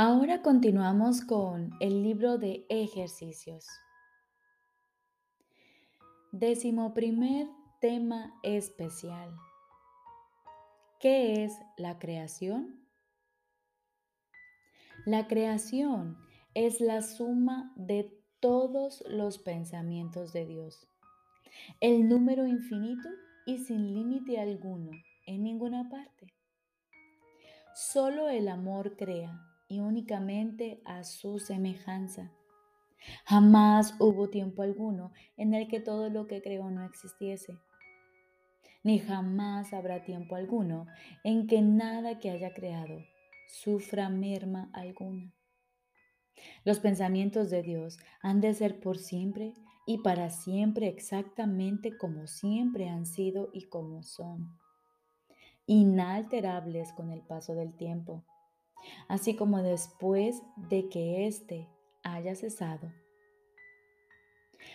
Ahora continuamos con el libro de ejercicios. Décimo primer tema especial. ¿Qué es la creación? La creación es la suma de todos los pensamientos de Dios, el número infinito y sin límite alguno en ninguna parte. Solo el amor crea y únicamente a su semejanza. Jamás hubo tiempo alguno en el que todo lo que creó no existiese, ni jamás habrá tiempo alguno en que nada que haya creado sufra merma alguna. Los pensamientos de Dios han de ser por siempre y para siempre exactamente como siempre han sido y como son, inalterables con el paso del tiempo así como después de que éste haya cesado.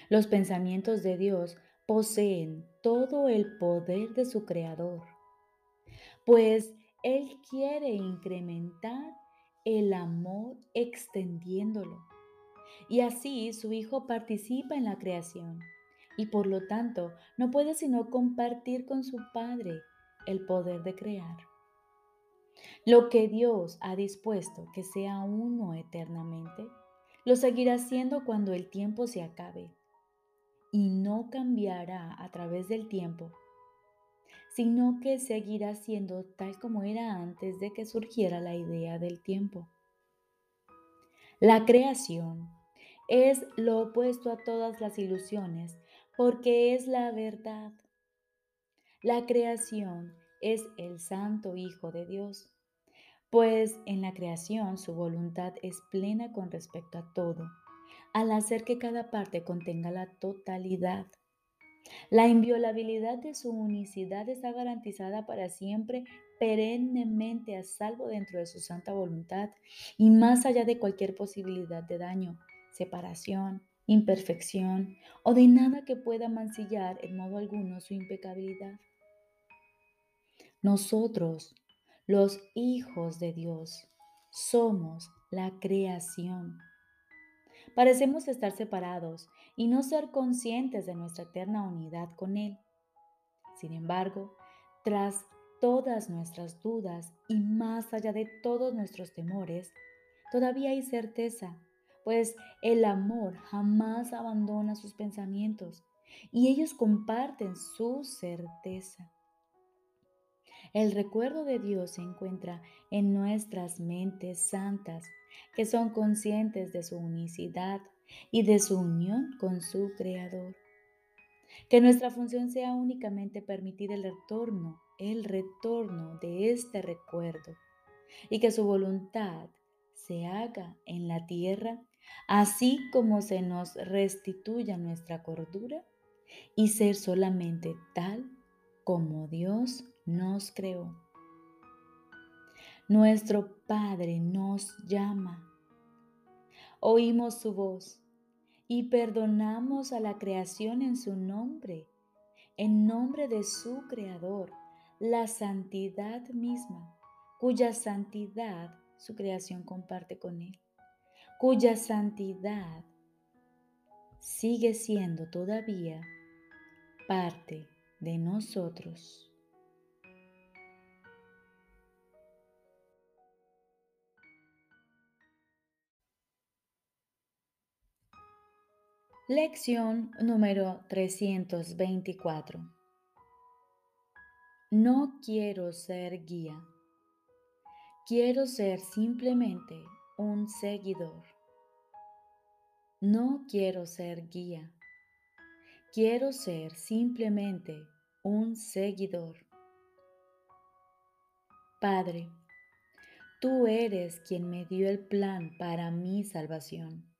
Los pensamientos de Dios poseen todo el poder de su Creador, pues Él quiere incrementar el amor extendiéndolo. Y así su Hijo participa en la creación y por lo tanto no puede sino compartir con su Padre el poder de crear. Lo que Dios ha dispuesto que sea uno eternamente, lo seguirá siendo cuando el tiempo se acabe y no cambiará a través del tiempo, sino que seguirá siendo tal como era antes de que surgiera la idea del tiempo. La creación es lo opuesto a todas las ilusiones porque es la verdad. La creación es el Santo Hijo de Dios pues en la creación su voluntad es plena con respecto a todo, al hacer que cada parte contenga la totalidad. La inviolabilidad de su unicidad está garantizada para siempre, perennemente a salvo dentro de su santa voluntad y más allá de cualquier posibilidad de daño, separación, imperfección o de nada que pueda mancillar en modo alguno su impecabilidad. Nosotros, los hijos de Dios. Somos la creación. Parecemos estar separados y no ser conscientes de nuestra eterna unidad con Él. Sin embargo, tras todas nuestras dudas y más allá de todos nuestros temores, todavía hay certeza, pues el amor jamás abandona sus pensamientos y ellos comparten su certeza. El recuerdo de Dios se encuentra en nuestras mentes santas, que son conscientes de su unicidad y de su unión con su Creador. Que nuestra función sea únicamente permitir el retorno, el retorno de este recuerdo y que su voluntad se haga en la tierra, así como se nos restituya nuestra cordura y ser solamente tal como Dios nos creó. Nuestro Padre nos llama. Oímos su voz y perdonamos a la creación en su nombre, en nombre de su Creador, la santidad misma, cuya santidad su creación comparte con Él, cuya santidad sigue siendo todavía parte de nosotros. Lección número 324. No quiero ser guía. Quiero ser simplemente un seguidor. No quiero ser guía. Quiero ser simplemente un seguidor. Padre, tú eres quien me dio el plan para mi salvación.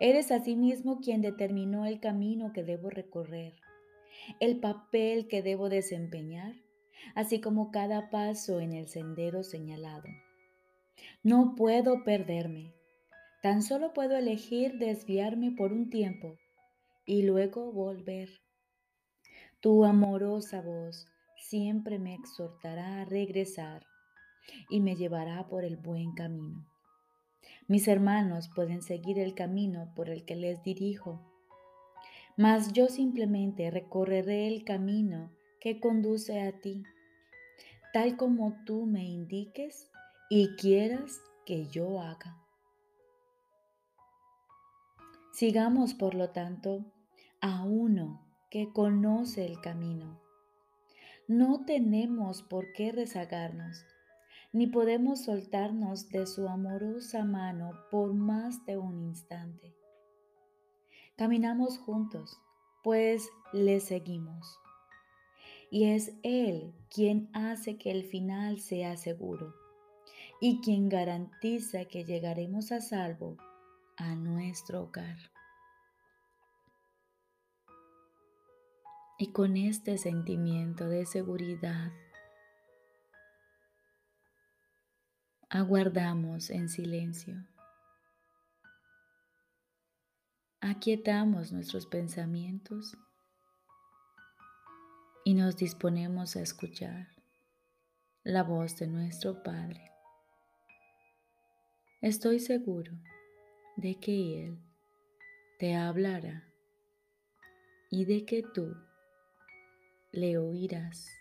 Eres asimismo quien determinó el camino que debo recorrer, el papel que debo desempeñar, así como cada paso en el sendero señalado. No puedo perderme, tan solo puedo elegir desviarme por un tiempo y luego volver. Tu amorosa voz siempre me exhortará a regresar y me llevará por el buen camino. Mis hermanos pueden seguir el camino por el que les dirijo, mas yo simplemente recorreré el camino que conduce a ti, tal como tú me indiques y quieras que yo haga. Sigamos, por lo tanto, a uno que conoce el camino. No tenemos por qué rezagarnos, ni podemos soltarnos de su amorosa mano por más de un instante. Caminamos juntos, pues le seguimos. Y es Él quien hace que el final sea seguro y quien garantiza que llegaremos a salvo a nuestro hogar. Y con este sentimiento de seguridad, aguardamos en silencio. Aquietamos nuestros pensamientos y nos disponemos a escuchar la voz de nuestro Padre. Estoy seguro de que Él te hablará y de que tú le oirás.